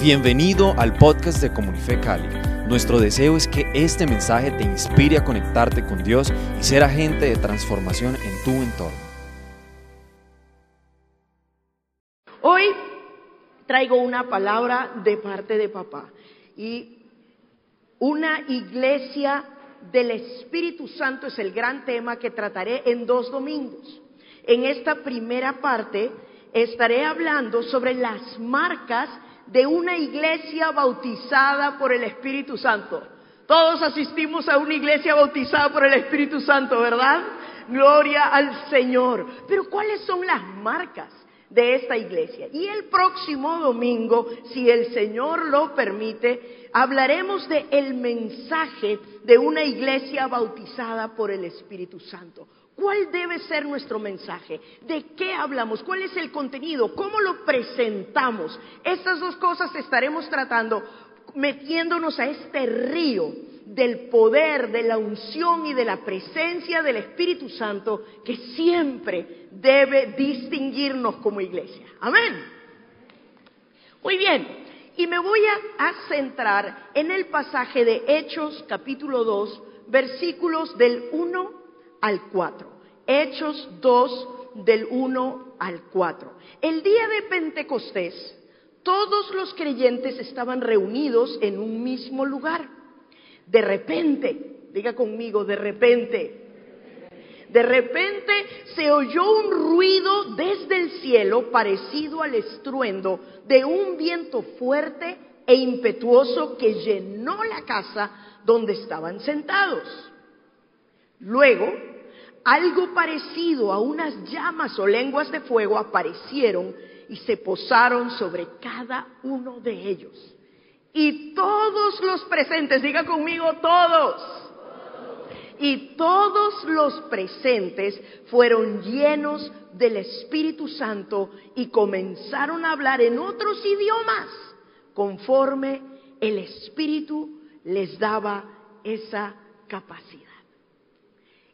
Bienvenido al podcast de Comunife Cali. Nuestro deseo es que este mensaje te inspire a conectarte con Dios y ser agente de transformación en tu entorno. Hoy traigo una palabra de parte de papá y una iglesia del Espíritu Santo es el gran tema que trataré en dos domingos. En esta primera parte estaré hablando sobre las marcas de una iglesia bautizada por el Espíritu Santo. Todos asistimos a una iglesia bautizada por el Espíritu Santo, ¿verdad? Gloria al Señor. Pero ¿cuáles son las marcas de esta iglesia? Y el próximo domingo, si el Señor lo permite, hablaremos de el mensaje de una iglesia bautizada por el Espíritu Santo. ¿Cuál debe ser nuestro mensaje? ¿De qué hablamos? ¿Cuál es el contenido? ¿Cómo lo presentamos? Estas dos cosas estaremos tratando metiéndonos a este río del poder, de la unción y de la presencia del Espíritu Santo que siempre debe distinguirnos como iglesia. Amén. Muy bien, y me voy a, centrar en el pasaje de Hechos capítulo 2, versículos del 1 al 4. Hechos 2 del 1 al 4. El día de Pentecostés, todos los creyentes estaban reunidos en un mismo lugar. De repente, diga conmigo, de repente, de repente se oyó un ruido desde el cielo parecido al estruendo de un viento fuerte e impetuoso que llenó la casa donde estaban sentados. Luego, algo parecido a unas llamas o lenguas de fuego aparecieron y se posaron sobre cada uno de ellos. Y todos los presentes, diga conmigo todos. Y todos los presentes fueron llenos del Espíritu Santo y comenzaron a hablar en otros idiomas conforme el Espíritu les daba esa capacidad.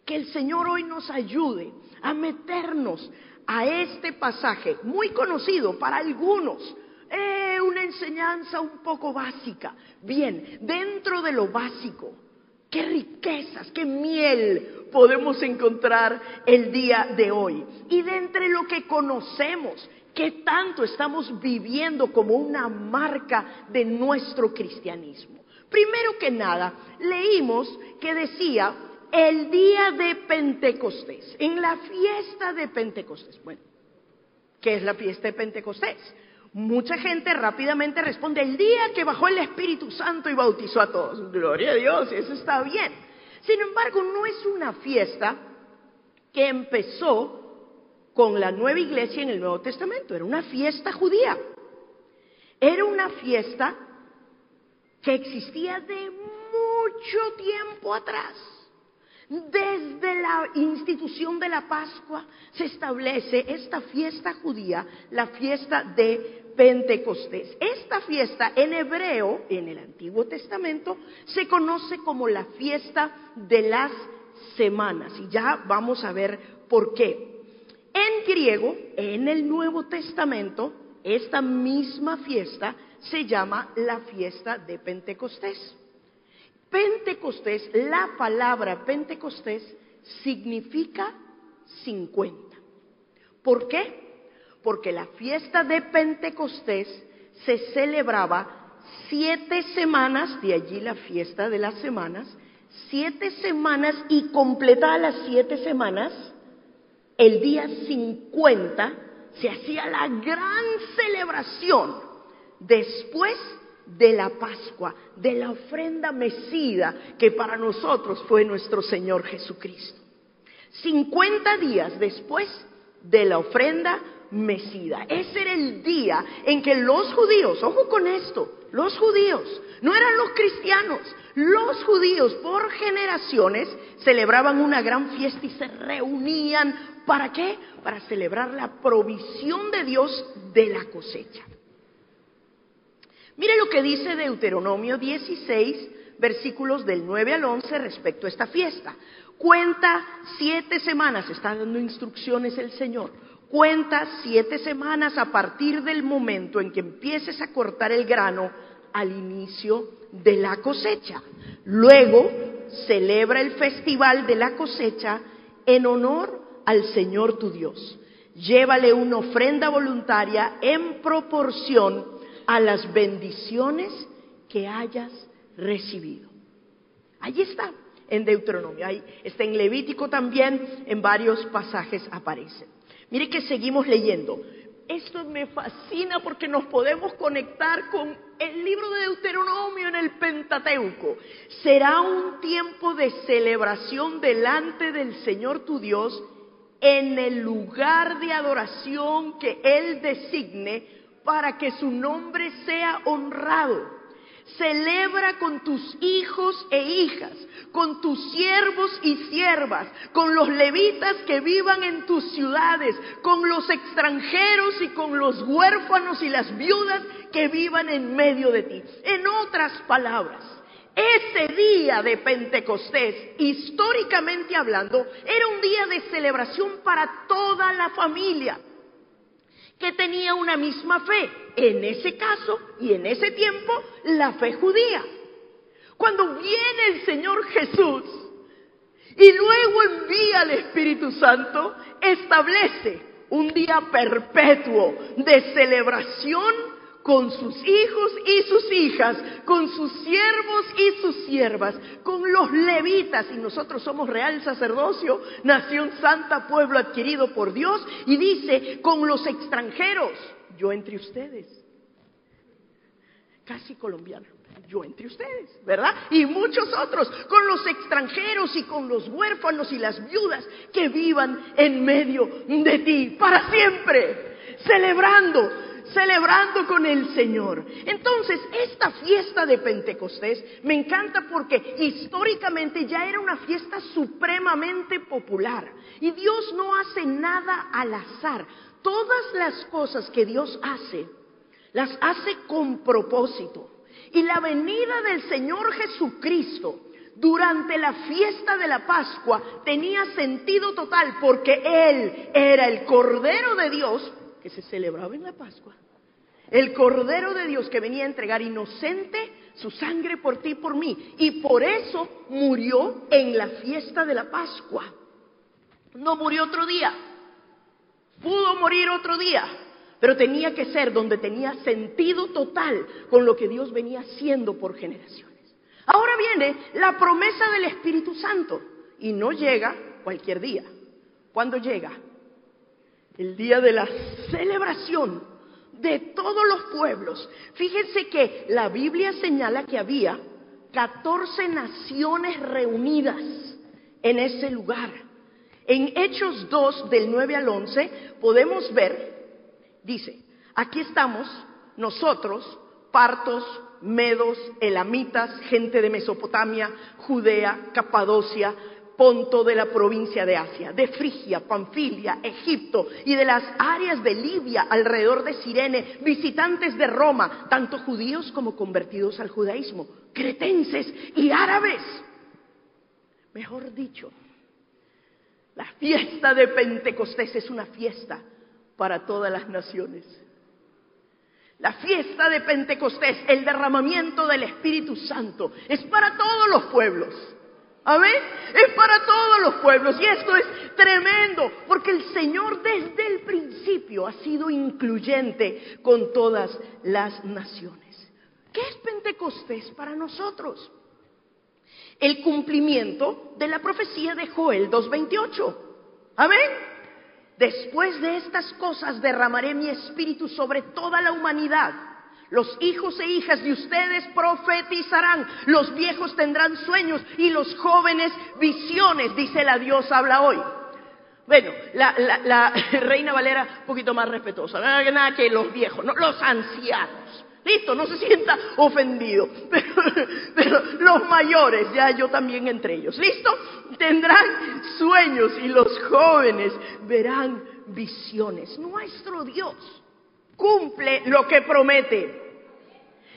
Que el Señor hoy nos ayude a meternos a este pasaje, muy conocido para algunos, eh, una enseñanza un poco básica. Bien, dentro de lo básico, qué riquezas, qué miel podemos encontrar el día de hoy. Y de entre lo que conocemos, qué tanto estamos viviendo como una marca de nuestro cristianismo. Primero que nada, leímos que decía el día de Pentecostés, en la fiesta de Pentecostés. Bueno, ¿qué es la fiesta de Pentecostés? Mucha gente rápidamente responde, el día que bajó el Espíritu Santo y bautizó a todos. Gloria a Dios, eso está bien. Sin embargo, no es una fiesta que empezó con la nueva iglesia en el Nuevo Testamento, era una fiesta judía. Era una fiesta que existía de mucho tiempo atrás. Desde la institución de la Pascua se establece esta fiesta judía, la fiesta de Pentecostés. Esta fiesta en hebreo, en el Antiguo Testamento, se conoce como la fiesta de las semanas. Y ya vamos a ver por qué. En griego, en el Nuevo Testamento, esta misma fiesta se llama la fiesta de Pentecostés. Pentecostés, la palabra Pentecostés significa 50. ¿Por qué? Porque la fiesta de Pentecostés se celebraba siete semanas, de allí la fiesta de las semanas, siete semanas y completadas las siete semanas, el día 50 se hacía la gran celebración después de la Pascua, de la ofrenda mesida que para nosotros fue nuestro Señor Jesucristo. 50 días después de la ofrenda mesida. Ese era el día en que los judíos, ojo con esto, los judíos, no eran los cristianos, los judíos por generaciones celebraban una gran fiesta y se reunían. ¿Para qué? Para celebrar la provisión de Dios de la cosecha. Mire lo que dice Deuteronomio 16, versículos del 9 al 11 respecto a esta fiesta. Cuenta siete semanas, está dando instrucciones el Señor. Cuenta siete semanas a partir del momento en que empieces a cortar el grano al inicio de la cosecha. Luego celebra el festival de la cosecha en honor al Señor tu Dios. Llévale una ofrenda voluntaria en proporción a las bendiciones que hayas recibido. Allí está, en Deuteronomio. Ahí está en Levítico también, en varios pasajes aparece. Mire que seguimos leyendo. Esto me fascina porque nos podemos conectar con el libro de Deuteronomio en el Pentateuco. Será un tiempo de celebración delante del Señor tu Dios en el lugar de adoración que Él designe para que su nombre sea honrado. Celebra con tus hijos e hijas, con tus siervos y siervas, con los levitas que vivan en tus ciudades, con los extranjeros y con los huérfanos y las viudas que vivan en medio de ti. En otras palabras, ese día de Pentecostés, históricamente hablando, era un día de celebración para toda la familia que tenía una misma fe, en ese caso y en ese tiempo, la fe judía. Cuando viene el Señor Jesús y luego envía al Espíritu Santo, establece un día perpetuo de celebración con sus hijos y sus hijas, con sus siervos y sus siervas, con los levitas, y nosotros somos real sacerdocio, nación santa, pueblo adquirido por Dios, y dice, con los extranjeros, yo entre ustedes, casi colombiano, yo entre ustedes, ¿verdad? Y muchos otros, con los extranjeros y con los huérfanos y las viudas que vivan en medio de ti, para siempre, celebrando celebrando con el Señor. Entonces, esta fiesta de Pentecostés me encanta porque históricamente ya era una fiesta supremamente popular. Y Dios no hace nada al azar. Todas las cosas que Dios hace, las hace con propósito. Y la venida del Señor Jesucristo durante la fiesta de la Pascua tenía sentido total porque Él era el Cordero de Dios que se celebraba en la Pascua. El Cordero de Dios que venía a entregar inocente su sangre por ti y por mí. Y por eso murió en la fiesta de la Pascua. No murió otro día. Pudo morir otro día. Pero tenía que ser donde tenía sentido total con lo que Dios venía haciendo por generaciones. Ahora viene la promesa del Espíritu Santo. Y no llega cualquier día. ¿Cuándo llega? El día de la celebración de todos los pueblos. Fíjense que la Biblia señala que había 14 naciones reunidas en ese lugar. En Hechos 2 del 9 al 11 podemos ver, dice, aquí estamos nosotros, partos, medos, elamitas, gente de Mesopotamia, Judea, Capadocia, Ponto de la provincia de Asia, de Frigia, Panfilia, Egipto y de las áreas de Libia alrededor de Sirene, visitantes de Roma, tanto judíos como convertidos al judaísmo, cretenses y árabes. Mejor dicho, la fiesta de Pentecostés es una fiesta para todas las naciones. La fiesta de Pentecostés, el derramamiento del Espíritu Santo, es para todos los pueblos. Amén. Es para todos los pueblos. Y esto es tremendo, porque el Señor desde el principio ha sido incluyente con todas las naciones. ¿Qué es Pentecostés para nosotros? El cumplimiento de la profecía de Joel 2.28. Amén. Después de estas cosas derramaré mi espíritu sobre toda la humanidad los hijos e hijas de ustedes profetizarán, los viejos tendrán sueños y los jóvenes visiones, dice la Dios habla hoy. Bueno, la, reina Valera un poquito más respetuosa, nada, que los viejos, no, los ancianos. Listo, no se sienta ofendido. pero, los mayores, ya yo también entre ellos. ¿Listo? Tendrán sueños y los jóvenes verán visiones. Nuestro Dios cumple lo que promete.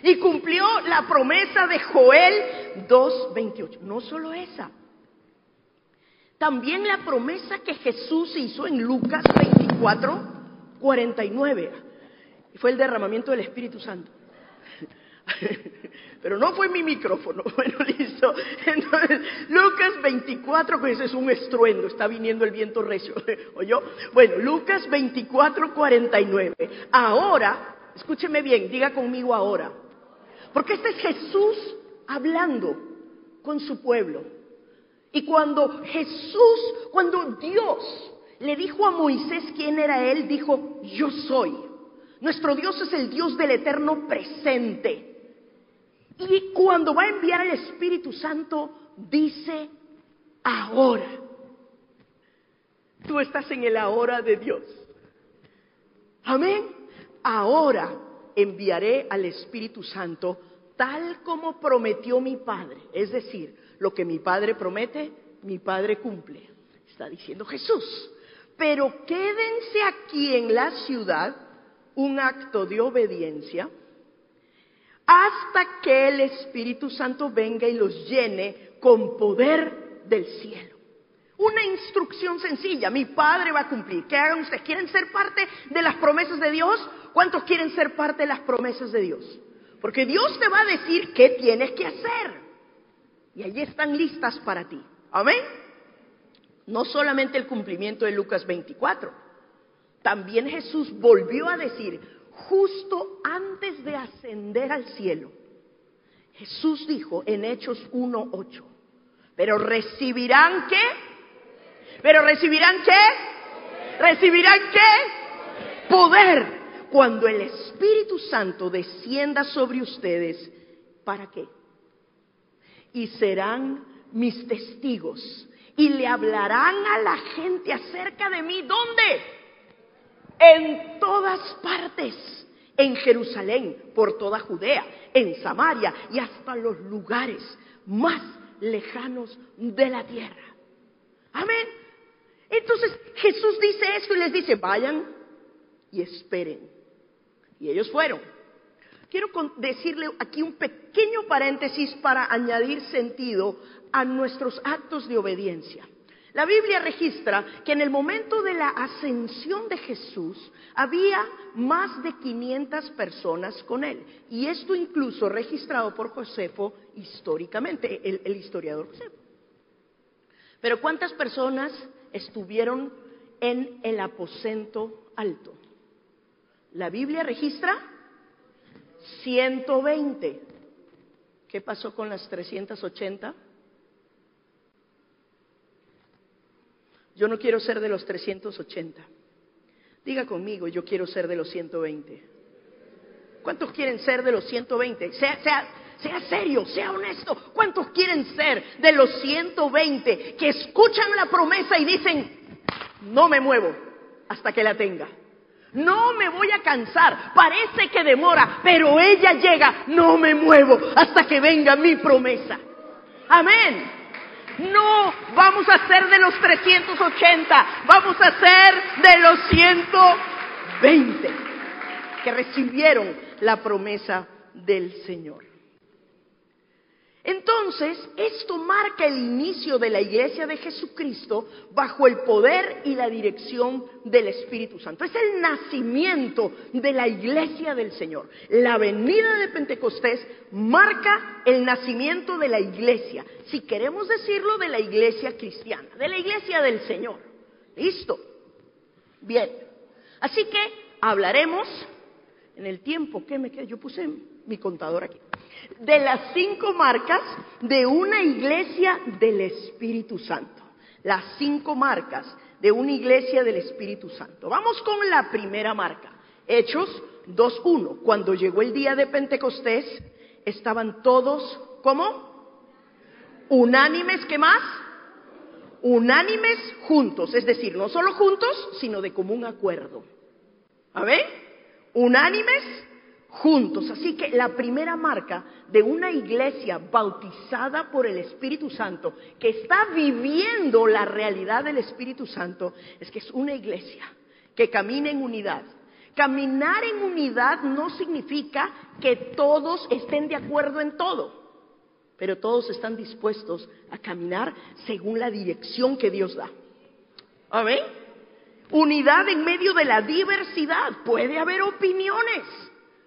Y cumplió la promesa de Joel 2.28. No solo esa. También la promesa que Jesús hizo en Lucas 24, 49. Y fue el derramamiento del Espíritu Santo. Pero no fue mi micrófono. Bueno, listo. Entonces, Lucas 24, pues es un estruendo, está viniendo el viento recio. ¿Oyó? Bueno, Lucas 24, 49. Ahora, escúcheme bien, diga conmigo ahora. Porque este es Jesús hablando con su pueblo. Y cuando Jesús, cuando Dios le dijo a Moisés quién era él, dijo, yo soy. Nuestro Dios es el Dios del eterno presente. Y cuando va a enviar el Espíritu Santo, dice ahora. Tú estás en el ahora de Dios. Amén. Ahora enviaré al Espíritu Santo tal como prometió mi Padre. Es decir, lo que mi Padre promete, mi Padre cumple. Está diciendo Jesús. Pero quédense aquí en la ciudad, un acto de obediencia hasta que el Espíritu Santo venga y los llene con poder del cielo. Una instrucción sencilla, mi Padre va a cumplir. ¿Qué hagan ustedes? ¿Quieren ser parte de las promesas de Dios? ¿Cuántos quieren ser parte de las promesas de Dios? Porque Dios te va a decir qué tienes que hacer. Y allí están listas para ti. Amén. No solamente el cumplimiento de Lucas 24, también Jesús volvió a decir, justo antes de ascender al cielo, Jesús dijo en Hechos 1.8, pero recibirán qué? Pero recibirán qué? Recibirán qué? Poder cuando el Espíritu Santo descienda sobre ustedes. ¿Para qué? Y serán mis testigos y le hablarán a la gente acerca de mí. ¿Dónde? en todas partes, en Jerusalén, por toda Judea, en Samaria y hasta los lugares más lejanos de la tierra. Amén. Entonces Jesús dice esto y les dice, vayan y esperen. Y ellos fueron. Quiero decirle aquí un pequeño paréntesis para añadir sentido a nuestros actos de obediencia. La Biblia registra que en el momento de la ascensión de Jesús había más de 500 personas con él. Y esto incluso registrado por Josefo históricamente, el, historiador Josefo. Pero ¿cuántas personas estuvieron en el aposento alto? La Biblia registra 120. ¿Qué pasó con las 380? Yo no quiero ser de los 380. Diga conmigo, yo quiero ser de los 120. ¿Cuántos quieren ser de los 120? Sea, sea, sea serio, sea honesto. ¿Cuántos quieren ser de los 120 que escuchan la promesa y dicen, no me muevo hasta que la tenga? No me voy a cansar, parece que demora, pero ella llega, no me muevo hasta que venga mi promesa. Amén. No vamos a ser de los 380, vamos a ser de los 120 que recibieron la promesa del Señor. Entonces, esto marca el inicio de la iglesia de Jesucristo bajo el poder y la dirección del Espíritu Santo. Es el nacimiento de la iglesia del Señor. La venida de Pentecostés marca el nacimiento de la iglesia, si queremos decirlo, de la iglesia cristiana, de la iglesia del Señor. ¿Listo? Bien. Así que hablaremos en el tiempo que me queda. Yo puse mi contador aquí de las cinco marcas de una iglesia del Espíritu Santo. Las cinco marcas de una iglesia del Espíritu Santo. Vamos con la primera marca. Hechos 2.1. Cuando llegó el día de Pentecostés, estaban todos, ¿cómo? Unánimes, ¿qué más? Unánimes juntos, es decir, no solo juntos, sino de común acuerdo. ¿A ver? Unánimes juntos. Así que la primera marca de una iglesia bautizada por el Espíritu Santo, que está viviendo la realidad del Espíritu Santo, es que es una iglesia que camina en unidad. Caminar en unidad no significa que todos estén de acuerdo en todo. pero todos están dispuestos a caminar según la dirección que Dios da. ¿Amén? Unidad en medio de la diversidad. Puede haber opiniones,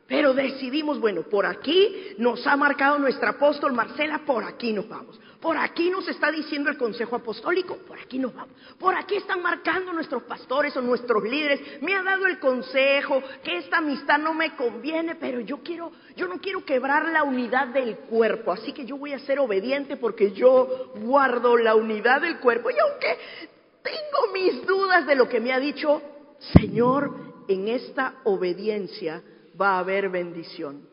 pero decidimos, bueno, por aquí nos ha marcado nuestro apóstol Marcela, por aquí nos vamos. Por aquí nos está diciendo el Consejo Apostólico, por aquí nos vamos. Por aquí están marcando nuestros pastores o nuestros líderes. Me ha dado el consejo que esta amistad no me conviene, pero yo quiero, yo no quiero quebrar la unidad del cuerpo, así que yo voy a ser obediente porque yo guardo la unidad del cuerpo. Y aunque tengo mis dudas de lo que me ha dicho, Señor, en esta obediencia va a haber bendición.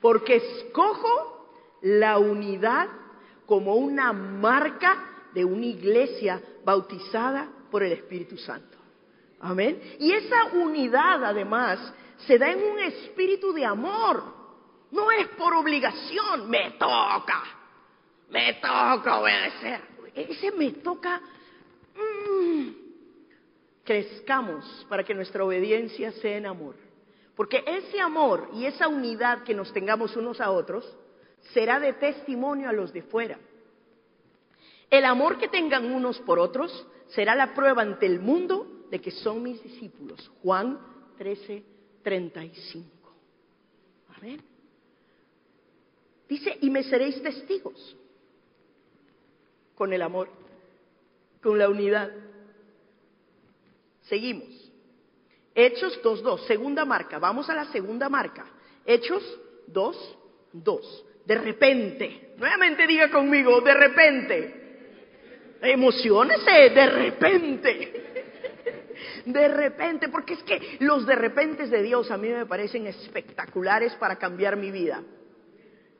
Porque escojo la unidad como una marca de una iglesia bautizada por el Espíritu Santo. Amén. Y esa unidad además se da en un espíritu de amor. No es por obligación, me toca, me toca obedecer. Ese me toca, mm, crezcamos para que nuestra obediencia sea en amor. Porque ese amor y esa unidad que nos tengamos unos a otros será de testimonio a los de fuera. El amor que tengan unos por otros será la prueba ante el mundo de que son mis discípulos. Juan 13, 35. Amén. Dice, y me seréis testigos con el amor, con la unidad. Seguimos. Hechos 2.2, segunda marca. Vamos a la segunda marca. Hechos 2.2 de repente. Nuevamente diga conmigo, de repente. Emocionese, de repente. De repente, porque es que los de repente de Dios a mí me parecen espectaculares para cambiar mi vida.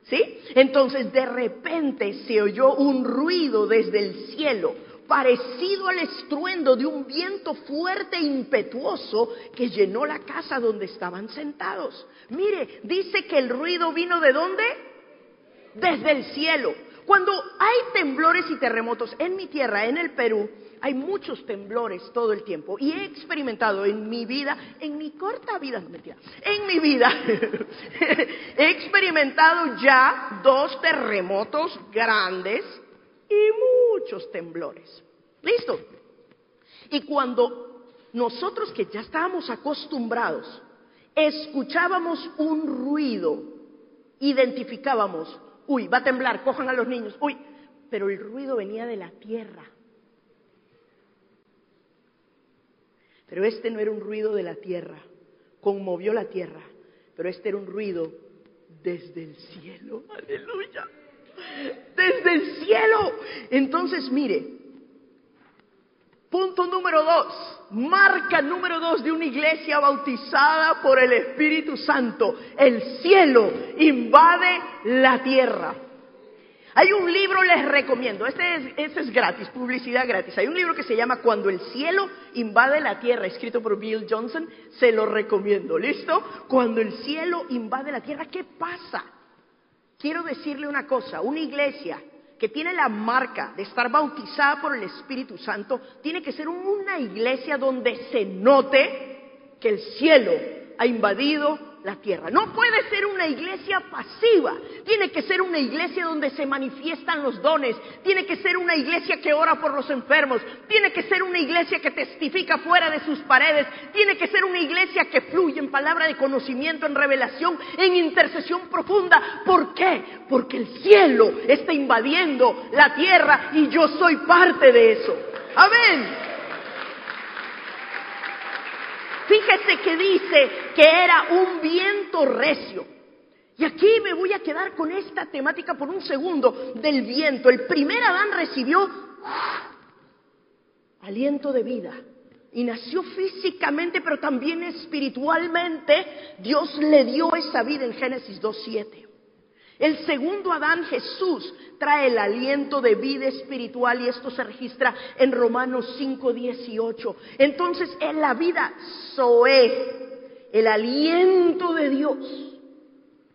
¿Sí? Entonces de repente se oyó un ruido desde el cielo, parecido al estruendo de un viento fuerte e impetuoso que llenó la casa donde estaban sentados. Mire, dice que el ruido vino de dónde? desde el cielo. Cuando hay temblores y terremotos en mi tierra, en el Perú, hay muchos temblores todo el tiempo y he experimentado en mi vida, en mi corta vida, no mentira, en mi vida, he experimentado ya dos terremotos grandes y muchos temblores. ¿Listo? Y cuando nosotros que ya estábamos acostumbrados, escuchábamos un ruido, identificábamos, uy, va a temblar, cojan a los niños, uy, pero el ruido venía de la tierra. Pero este no era un ruido de la tierra, conmovió la tierra, pero este era un ruido desde el cielo, aleluya, desde el cielo. Entonces, mire, punto número dos, marca número dos de una iglesia bautizada por el Espíritu Santo. El cielo invade la tierra. Hay un libro, les recomiendo, este es, este es gratis, publicidad gratis. Hay un libro que se llama Cuando el cielo invade la tierra, escrito por Bill Johnson, se lo recomiendo. ¿Listo? Cuando el cielo invade la tierra, ¿qué pasa? Quiero decirle una cosa, una iglesia que tiene la marca de estar bautizada por el Espíritu Santo, tiene que ser una iglesia donde se note que el cielo ha invadido la tierra. No puede ser una iglesia pasiva, tiene que ser una iglesia donde se manifiestan los dones, tiene que ser una iglesia que ora por los enfermos, tiene que ser una iglesia que testifica fuera de sus paredes, tiene que ser una iglesia que fluye en palabra de conocimiento, en revelación, en intercesión profunda. ¿Por qué? Porque el cielo está invadiendo la tierra y yo soy parte de eso. Amén. Fíjese que dice que era un viento recio. Y aquí me voy a quedar con esta temática por un segundo del viento. El primer Adán recibió aliento de vida y nació físicamente, pero también espiritualmente. Dios le dio esa vida en Génesis 2.7. El segundo Adán, Jesús, trae el aliento de vida espiritual y esto se registra en Romanos 5:18. Entonces, en la vida Zoé, el aliento de Dios,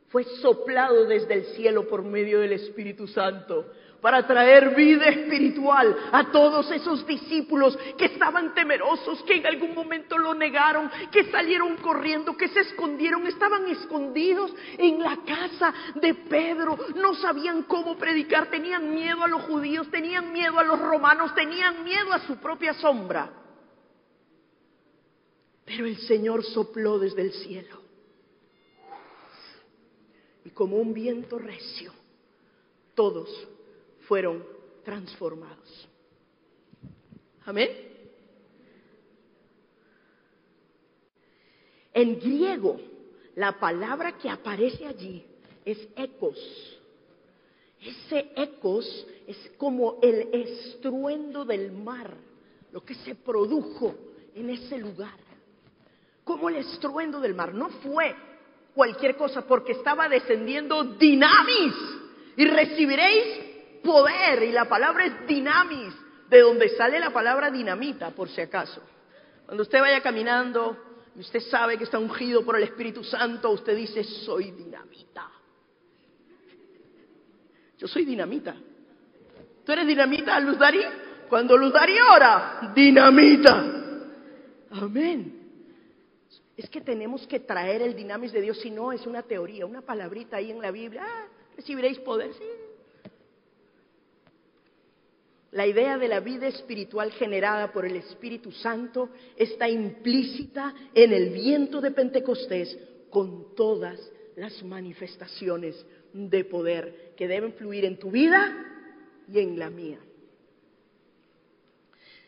fue soplado desde el cielo por medio del Espíritu Santo. Para traer vida espiritual a todos esos discípulos que estaban temerosos, que en algún momento lo negaron, que salieron corriendo, que se escondieron, estaban escondidos en la casa de Pedro, no sabían cómo predicar, tenían miedo a los judíos, tenían miedo a los romanos, tenían miedo a su propia sombra. Pero el Señor sopló desde el cielo y como un viento recio, todos fueron transformados. Amén. En griego, la palabra que aparece allí es ecos. Ese ecos es como el estruendo del mar, lo que se produjo en ese lugar. Como el estruendo del mar. No fue cualquier cosa porque estaba descendiendo dinamis y recibiréis poder y la palabra es dinamis, de donde sale la palabra dinamita, por si acaso. Cuando usted vaya caminando y usted sabe que está ungido por el Espíritu Santo, usted dice, soy dinamita. Yo soy dinamita. ¿Tú eres dinamita, Luz Dari? Cuando Luz Dari ora, dinamita. Amén. Es que tenemos que traer el dinamis de Dios, si no es una teoría, una palabrita ahí en la Biblia. Ah, recibiréis poder, sí, la idea de la vida espiritual generada por el Espíritu Santo está implícita en el viento de Pentecostés con todas las manifestaciones de poder que deben fluir en tu vida y en la mía.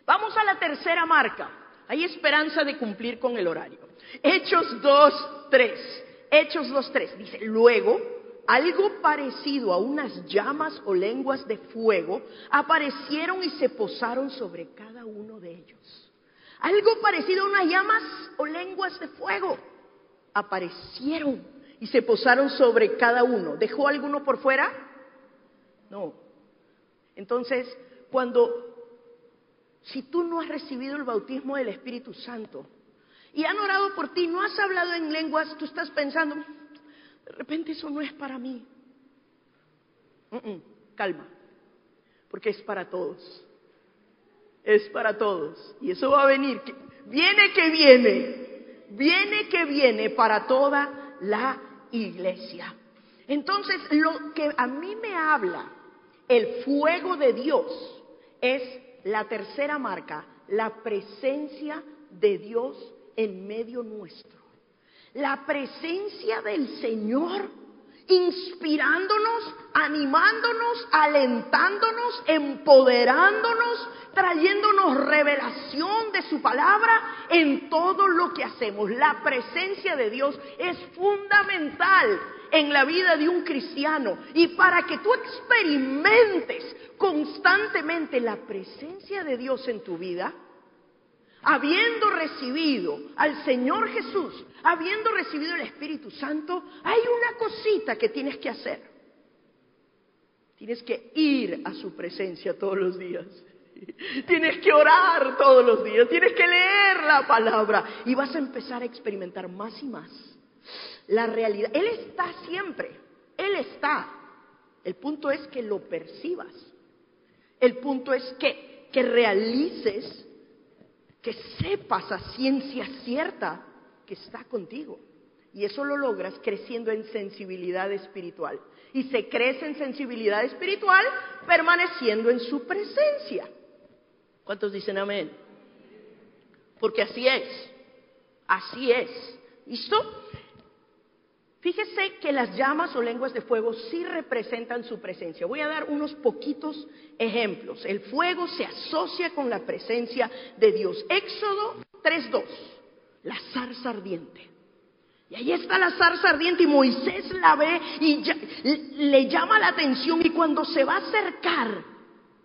Vamos a la tercera marca. Hay esperanza de cumplir con el horario. Hechos 2, 3. Hechos 2, 3. Dice, luego algo parecido a unas llamas o lenguas de fuego aparecieron y se posaron sobre cada uno de ellos. Algo parecido a unas llamas o lenguas de fuego aparecieron y se posaron sobre cada uno. ¿Dejó alguno por fuera? No. Entonces, cuando, si tú no has recibido el bautismo del Espíritu Santo y han orado por ti, no has hablado en lenguas, tú estás pensando, de repente eso no es para mí. calma, porque es para todos. Es para todos. Y eso va a venir. Viene que viene. Viene que viene para toda la iglesia. Entonces, lo que a mí me habla el fuego de Dios es la tercera marca, la presencia de Dios en medio nuestro la presencia del Señor inspirándonos, animándonos, alentándonos, empoderándonos, trayéndonos revelación de su palabra en todo lo que hacemos. La presencia de Dios es fundamental en la vida de un cristiano y para que tú experimentes constantemente la presencia de Dios en tu vida, habiendo recibido al Señor Jesús, habiendo recibido el Espíritu Santo, hay una cosita que tienes que hacer. Tienes que ir a su presencia todos los días. Tienes que orar todos los días, tienes que leer la palabra y vas a empezar a experimentar más y más la realidad. Él está siempre, Él está. El punto es que lo percibas. El punto es que, que realices que sepas a ciencia cierta que está contigo. Y eso lo logras creciendo en sensibilidad espiritual. Y se crece en sensibilidad espiritual permaneciendo en su presencia. ¿Cuántos dicen amén? Porque así es. Así es. ¿Listo? Fíjese que las llamas o lenguas de fuego sí representan su presencia. Voy a dar unos poquitos ejemplos. El fuego se asocia con la presencia de Dios. Éxodo 3.2, la zarza ardiente. Y ahí está la zarza ardiente y Moisés la ve y le llama la atención y cuando se va a acercar,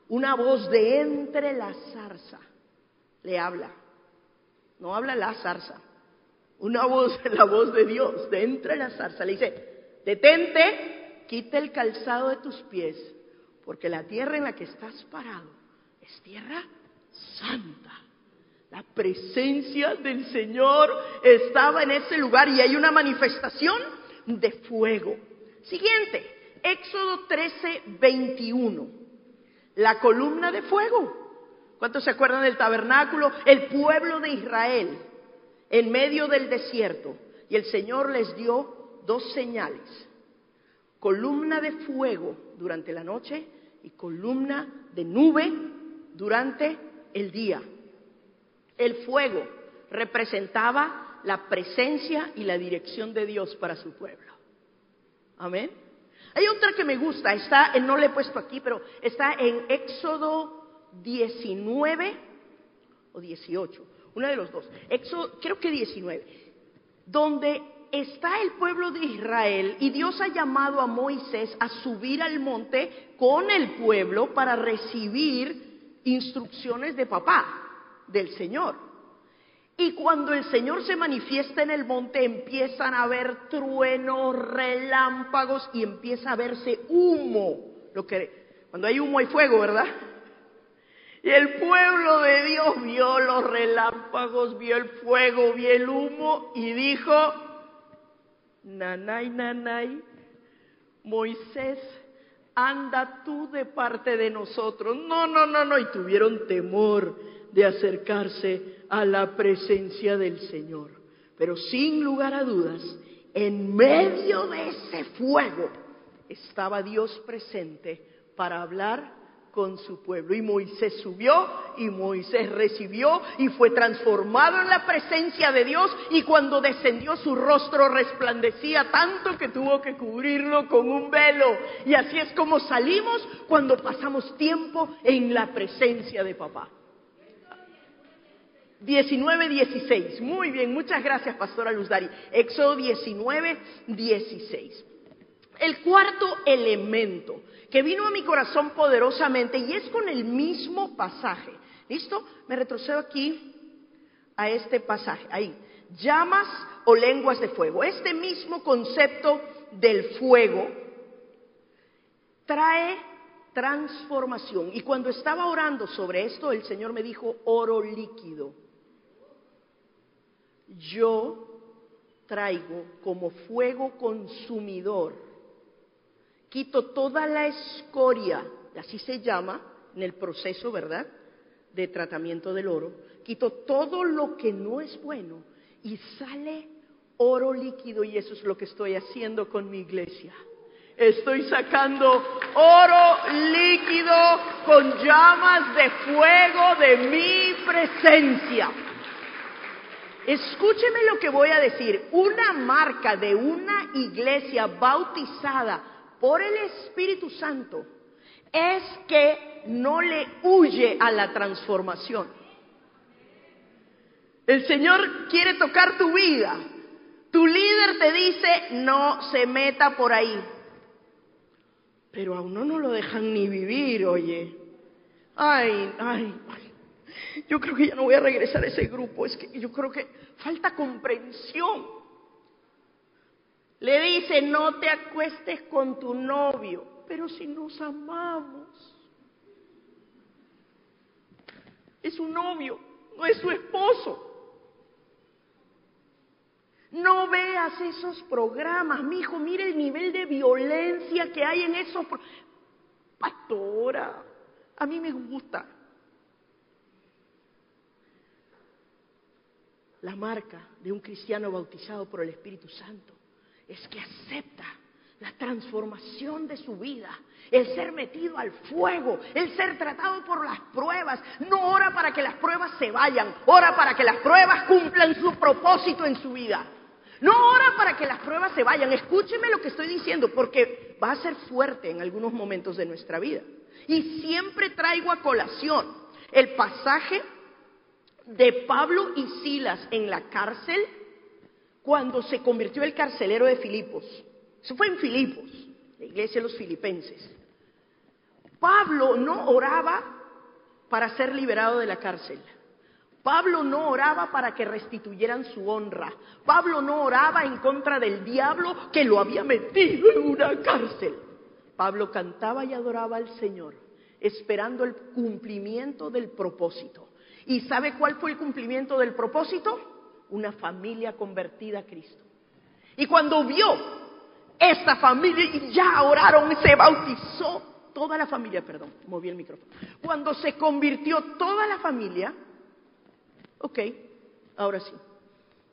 una voz de entre la zarza le habla. No habla la zarza, una voz, la voz de Dios, de entre la zarza, le dice, detente, quita el calzado de tus pies, porque la tierra en la que estás parado es tierra santa. La presencia del Señor estaba en ese lugar y hay una manifestación de fuego. Siguiente, Éxodo 13, 21. La columna de fuego. ¿Cuántos se acuerdan del tabernáculo? El pueblo de Israel en medio del desierto. Y el Señor les dio dos señales. Columna de fuego durante la noche y columna de nube durante el día. El fuego representaba la presencia y la dirección de Dios para su pueblo. Amén. Hay otra que me gusta, está, no le he puesto aquí, pero está en Éxodo 19 o 18, uno de los dos. Éxodo, creo que 19, donde está el pueblo de Israel y Dios ha llamado a Moisés a subir al monte con el pueblo para recibir instrucciones de papá, del Señor. Y cuando el Señor se manifiesta en el monte, empiezan a haber truenos, relámpagos y empieza a verse humo. Lo que, cuando hay humo hay fuego, ¿verdad? Y el pueblo de Dios vio los relámpagos, vio el fuego, vio el humo y dijo, nanay, nanay, Moisés, anda tú de parte de nosotros. No, no, no, no, y tuvieron temor de acercarse a la presencia del Señor. Pero sin lugar a dudas, en medio de ese fuego estaba Dios presente para hablar con su pueblo. Y Moisés subió y Moisés recibió y fue transformado en la presencia de Dios y cuando descendió su rostro resplandecía tanto que tuvo que cubrirlo con un velo. Y así es como salimos cuando pasamos tiempo en la presencia de papá. 19, 16. Muy bien, muchas gracias, Pastora Luzdari. Éxodo 19, 16. El cuarto elemento que vino a mi corazón poderosamente y es con el mismo pasaje. ¿Listo? Me retrocedo aquí a este pasaje. Ahí. Llamas o lenguas de fuego. Este mismo concepto del fuego trae transformación. Y cuando estaba orando sobre esto, el Señor me dijo oro líquido yo traigo como fuego consumidor, quito toda la escoria, así se llama en el proceso, ¿verdad?, de tratamiento del oro, quito todo lo que no es bueno y sale oro líquido y eso es lo que estoy haciendo con mi iglesia. Estoy sacando oro líquido con llamas de fuego de mi presencia. Escúcheme lo que voy a decir. Una marca de una iglesia bautizada por el Espíritu Santo es que no le huye a la transformación. El Señor quiere tocar tu vida. Tu líder te dice, no se meta por ahí. Pero a uno no lo dejan ni vivir, oye. Ay, ay, ay. Yo creo que ya no voy a regresar a ese grupo, es que yo creo que falta comprensión. Le dice, no te acuestes con tu novio, pero si nos amamos. Es su novio, no es su esposo. No veas esos programas, mi hijo, mire el nivel de violencia que hay en esos Pastora, a mí me gusta. La marca de un cristiano bautizado por el Espíritu Santo es que acepta la transformación de su vida, el ser metido al fuego, el ser tratado por las pruebas. No ora para que las pruebas se vayan, ora para que las pruebas cumplan su propósito en su vida. No ora para que las pruebas se vayan. Escúcheme lo que estoy diciendo, porque va a ser fuerte en algunos momentos de nuestra vida. Y siempre traigo a colación el pasaje de Pablo y Silas en la cárcel cuando se convirtió el carcelero de Filipos. Eso fue en Filipos, la iglesia de los filipenses. Pablo no oraba para ser liberado de la cárcel. Pablo no oraba para que restituyeran su honra. Pablo no oraba en contra del diablo que lo había metido en una cárcel. Pablo cantaba y adoraba al Señor, esperando el cumplimiento del propósito. ¿Y sabe cuál fue el cumplimiento del propósito? Una familia convertida a Cristo. Y cuando vio esta familia y ya oraron, se bautizó, toda la familia, perdón, moví el micrófono, cuando se convirtió toda la familia, ok, ahora sí,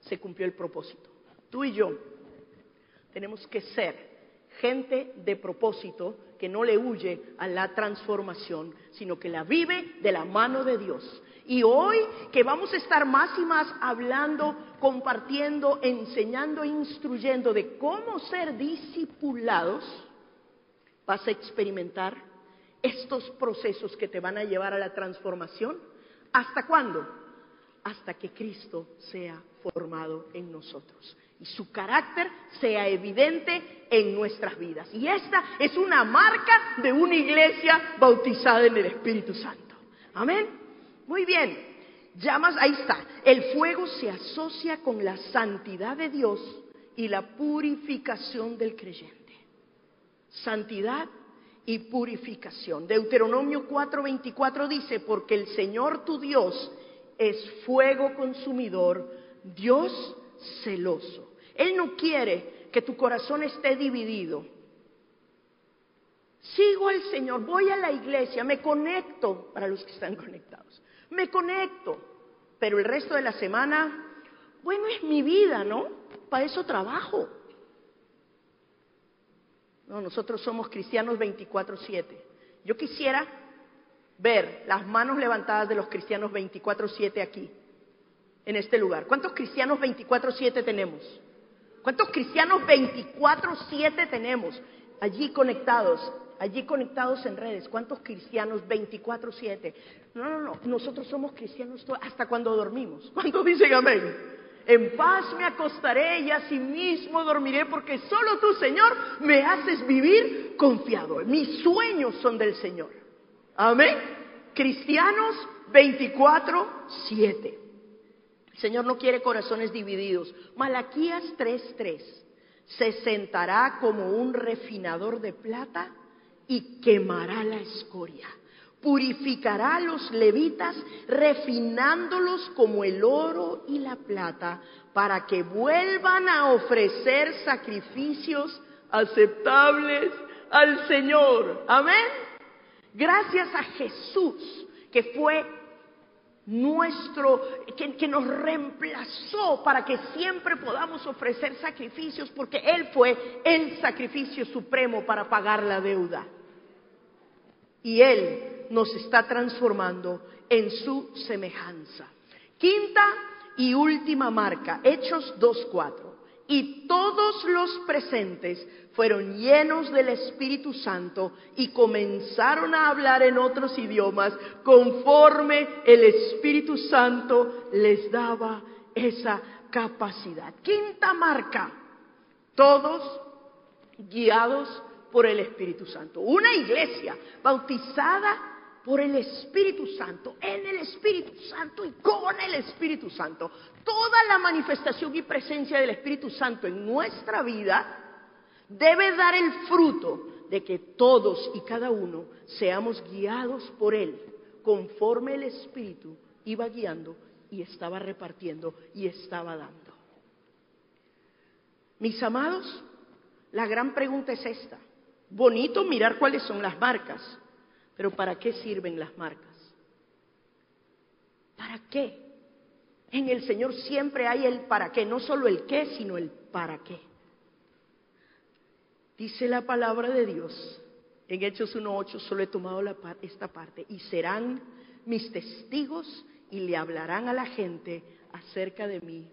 se cumplió el propósito. Tú y yo tenemos que ser gente de propósito que no le huye a la transformación, sino que la vive de la mano de Dios. Y hoy que vamos a estar más y más hablando, compartiendo, enseñando, instruyendo de cómo ser discipulados, vas a experimentar estos procesos que te van a llevar a la transformación. ¿Hasta cuándo? Hasta que Cristo sea formado en nosotros y su carácter sea evidente en nuestras vidas. Y esta es una marca de una iglesia bautizada en el Espíritu Santo. Amén. Muy bien. Llamas, ahí está. El fuego se asocia con la santidad de Dios y la purificación del creyente. Santidad y purificación. Deuteronomio 4:24 dice, porque el Señor tu Dios es fuego consumidor, Dios celoso. Él no quiere que tu corazón esté dividido. Sigo al Señor, voy a la iglesia, me conecto para los que están conectados. Me conecto, pero el resto de la semana, bueno, es mi vida, ¿no? Para eso trabajo. No, nosotros somos cristianos 24/7. Yo quisiera ver las manos levantadas de los cristianos 24/7 aquí, en este lugar. ¿Cuántos cristianos 24/7 tenemos? ¿Cuántos cristianos 24/7 tenemos allí conectados? Allí conectados en redes. ¿Cuántos cristianos 24/7? No, no, no. Nosotros somos cristianos hasta cuando dormimos. ¿Cuántos dicen amén? En paz me acostaré y asimismo dormiré porque solo tú, Señor, me haces vivir confiado. Mis sueños son del Señor. Amén. Cristianos 24/7. Señor no quiere corazones divididos. Malaquías 3:3. Se sentará como un refinador de plata y quemará la escoria. Purificará a los levitas refinándolos como el oro y la plata para que vuelvan a ofrecer sacrificios aceptables al Señor. Amén. Gracias a Jesús que fue nuestro, que, nos reemplazó para que siempre podamos ofrecer sacrificios, porque Él fue el sacrificio supremo para pagar la deuda. Y Él nos está transformando en su semejanza. Quinta y última marca, Hechos 2.4 y todos los presentes fueron llenos del Espíritu Santo y comenzaron a hablar en otros idiomas conforme el Espíritu Santo les daba esa capacidad. Quinta marca, todos guiados por el Espíritu Santo. Una iglesia bautizada por el Espíritu Santo, en el Espíritu Santo y con el Espíritu Santo. Toda la manifestación y presencia del Espíritu Santo en nuestra vida debe dar el fruto de que todos y cada uno seamos guiados por Él, conforme el Espíritu iba guiando y estaba repartiendo y estaba dando. Mis amados, la gran pregunta es esta. Bonito mirar cuáles son las marcas, pero ¿para qué sirven las marcas? ¿Para qué? En el Señor siempre hay el para qué, no solo el qué, sino el para qué. Dice la palabra de Dios, en Hechos 1.8 solo he tomado esta parte, y serán mis testigos y le hablarán a la gente acerca de mí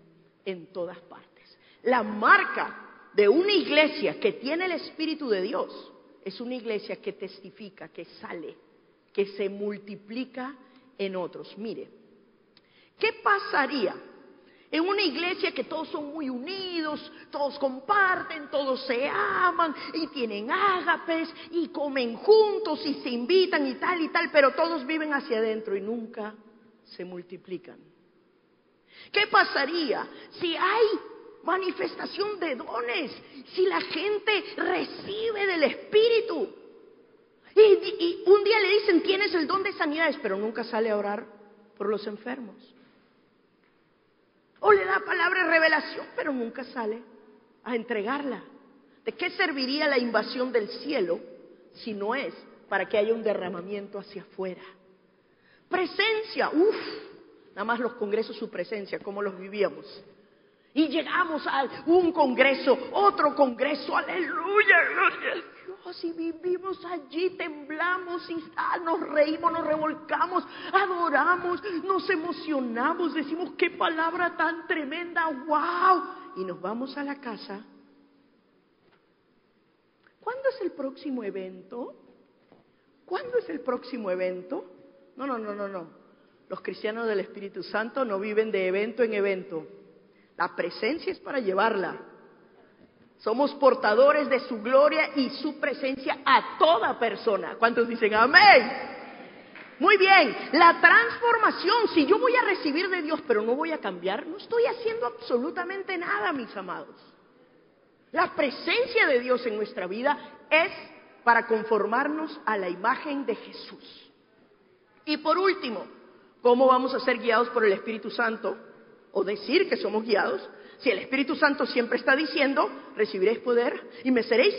en todas partes. La marca de una iglesia que tiene el Espíritu de Dios es una iglesia que testifica, que sale, que se multiplica en otros. Mire, ¿qué pasaría en una iglesia que todos son muy unidos, todos comparten, todos se aman y tienen ágapes y comen juntos y se invitan y tal y tal, pero todos viven hacia adentro y nunca se multiplican? ¿Qué pasaría si hay manifestación de dones, si la gente recibe del Espíritu. Y, un día le dicen, tienes el don de sanidades, pero nunca sale a orar por los enfermos. O le da palabra revelación, pero nunca sale a entregarla. ¿De qué serviría la invasión del cielo si no es para que haya un derramamiento hacia afuera. Presencia, uff, nada más los congresos, su presencia, cómo los vivíamos. Y llegamos a un congreso, otro congreso, aleluya, Dios. Y vivimos allí, temblamos y ah, nos reímos, nos revolcamos, adoramos, nos emocionamos, decimos qué palabra tan tremenda, wow. Y nos vamos a la casa. ¿Cuándo es el próximo evento? ¿Cuándo es el próximo evento? No, no, no, no, no. Los cristianos del Espíritu Santo no viven de evento en evento. La presencia es para llevarla. Somos portadores de su gloria y su presencia a toda persona. ¿Cuántos dicen amén? Muy bien, la transformación, si yo voy a recibir de Dios pero no voy a cambiar, no estoy haciendo absolutamente nada, mis amados. La presencia de Dios en nuestra vida es para conformarnos a la imagen de Jesús. Y por último, ¿cómo vamos a ser guiados por el Espíritu Santo? O decir que somos guiados. Si el Espíritu Santo siempre está diciendo, recibiréis poder y me seréis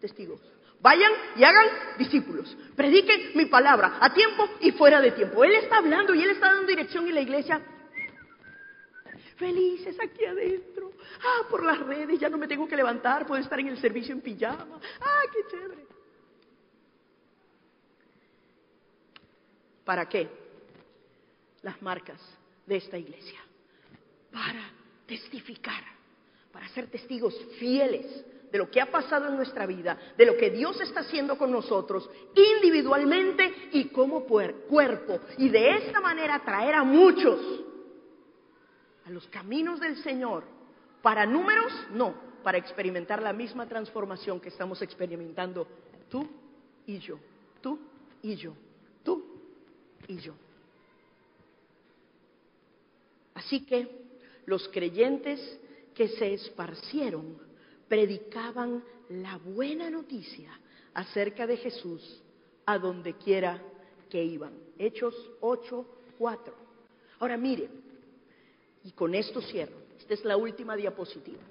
testigos. Vayan y hagan discípulos. Prediquen mi palabra a tiempo y fuera de tiempo. Él está hablando y él está dando dirección y la iglesia felices aquí adentro. Ah, por las redes, ya no me tengo que levantar, puedo estar en el servicio en pijama. Ah, qué chévere. ¿Para qué? Las marcas de esta iglesia. Para testificar, para ser testigos fieles de lo que ha pasado en nuestra vida, de lo que Dios está haciendo con nosotros individualmente y como cuerpo. Y de esta manera traer a muchos a los caminos del Señor. Para números, no, para experimentar la misma transformación que estamos experimentando tú y yo, tú y yo, tú y yo. Así que los creyentes que se esparcieron predicaban la buena noticia acerca de Jesús a donde quiera que iban. Hechos 8, 4. Ahora mire, y con esto cierro. Esta es la última diapositiva.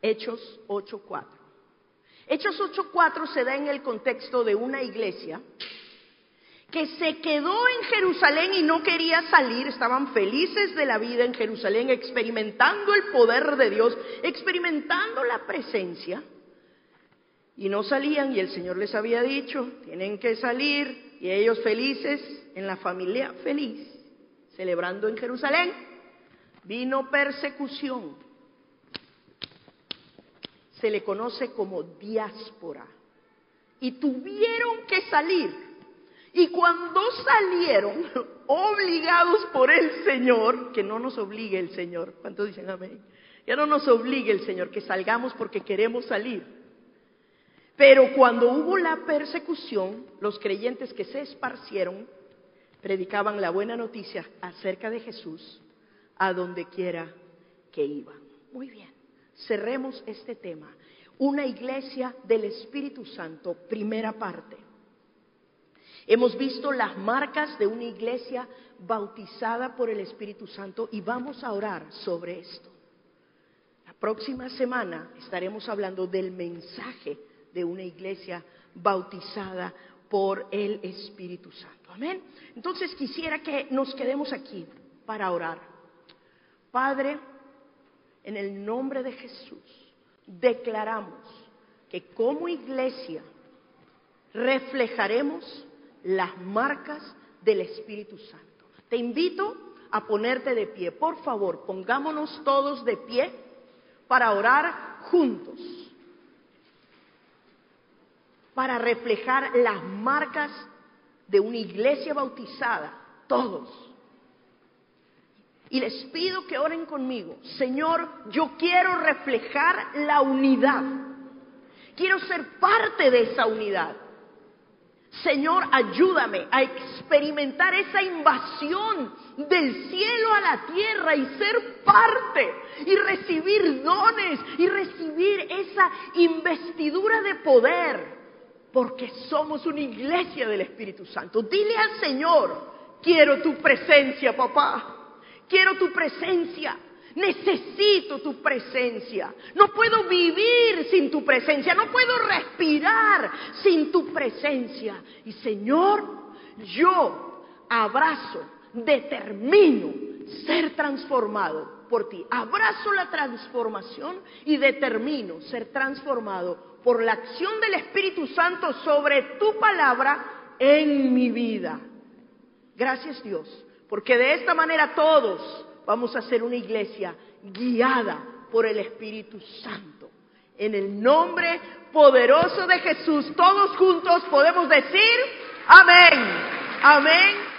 Hechos 8.4. Hechos 8.4 se da en el contexto de una iglesia que se quedó en Jerusalén y no quería salir, estaban felices de la vida en Jerusalén, experimentando el poder de Dios, experimentando la presencia, y no salían y el Señor les había dicho, tienen que salir, y ellos felices en la familia feliz, celebrando en Jerusalén, vino persecución. Se le conoce como diáspora. Y tuvieron que salir. Y cuando salieron, obligados por el Señor, que no nos obligue el Señor, ¿cuántos dicen amén? Ya no nos obligue el Señor que salgamos porque queremos salir. Pero cuando hubo la persecución, los creyentes que se esparcieron predicaban la buena noticia acerca de Jesús a donde quiera que iban. Muy bien, cerremos este tema. Una iglesia del Espíritu Santo, primera parte. Hemos visto las marcas de una iglesia bautizada por el Espíritu Santo y vamos a orar sobre esto. La próxima semana estaremos hablando del mensaje de una iglesia bautizada por el Espíritu Santo. Amén. Entonces quisiera que nos quedemos aquí para orar. Padre, en el nombre de Jesús, declaramos que como iglesia reflejaremos las marcas del Espíritu Santo. Te invito a ponerte de pie. Por favor, pongámonos todos de pie para orar juntos, para reflejar las marcas de una iglesia bautizada, todos y les pido que oren conmigo. Señor, yo quiero reflejar la unidad. Quiero ser parte de esa unidad. Señor, ayúdame a experimentar esa invasión del cielo a la tierra y ser parte y recibir dones y recibir esa investidura de poder, porque somos una iglesia del Espíritu Santo. Dile al Señor, quiero tu presencia, papá. Quiero tu presencia. Necesito tu presencia. No puedo vivir sin tu presencia. No puedo respirar sin tu presencia. Y Señor, yo abrazo, determino ser transformado por ti. Abrazo la transformación y determino ser transformado por la acción del Espíritu Santo sobre tu palabra en mi vida. Gracias Dios, porque de esta manera todos vamos a ser una iglesia guiada por el Espíritu Santo. En el nombre poderoso de Jesús, todos juntos podemos decir amén, amén